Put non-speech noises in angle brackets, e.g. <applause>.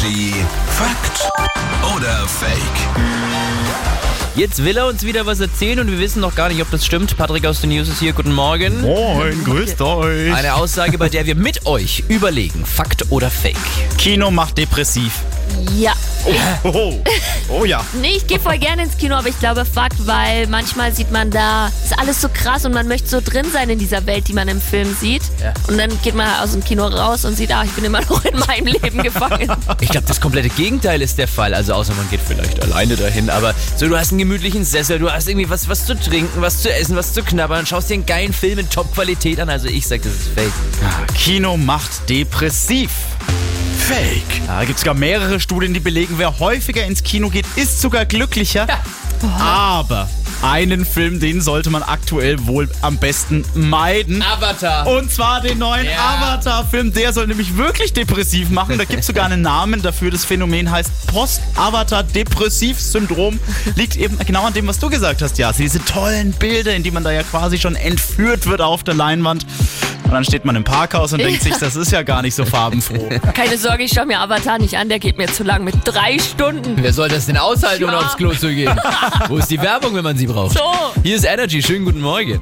Energy Fakt oder Fake? Jetzt will er uns wieder was erzählen und wir wissen noch gar nicht, ob das stimmt. Patrick aus den News ist hier. Guten Morgen. Moin, grüßt euch. Eine Aussage, bei der wir mit euch überlegen, Fakt oder Fake. Kino macht depressiv. Ja. Oh, oh ja. Nee, ich gehe voll gerne ins Kino, aber ich glaube Fakt, weil manchmal sieht man da, ist alles so krass und man möchte so drin sein in dieser Welt, die man im Film sieht. Ja. Und dann geht man aus dem Kino raus und sieht, ah, ich bin immer <laughs> noch in meinem Leben gefangen. Ich glaube, das komplette Gegenteil ist der Fall. Also außer man geht vielleicht alleine dahin, aber so du hast einen gemütlichen Sessel, du hast irgendwie was, was zu trinken, was zu essen, was zu knabbern, schaust dir einen geilen Film in Top-Qualität an. Also ich sag, das ist Fake. Kino macht depressiv. Fake. Da gibt es sogar mehrere Studien, die belegen, wer häufiger ins Kino geht, ist sogar glücklicher. Aber einen Film, den sollte man aktuell wohl am besten meiden. Avatar. Und zwar den neuen Ja. Avatar-Film. Der soll nämlich wirklich depressiv machen. Da gibt es sogar einen Namen dafür. Das Phänomen heißt Post-Avatar-Depressiv-Syndrom. <laughs> Liegt eben genau an dem, was du gesagt hast, ja. Diese tollen Bilder, in die man da ja quasi schon entführt wird auf der Leinwand. Und dann steht man im Parkhaus und denkt sich, das ist ja gar nicht so farbenfroh. <laughs> Keine Sorge, ich schaue mir Avatar nicht an, der geht mir zu lang mit drei Stunden. Wer soll das denn aushalten, ohne Ja. aufs Klo zu gehen? <laughs> Wo ist die Werbung, wenn man sie braucht? So. Hier ist Energy. Schönen guten Morgen.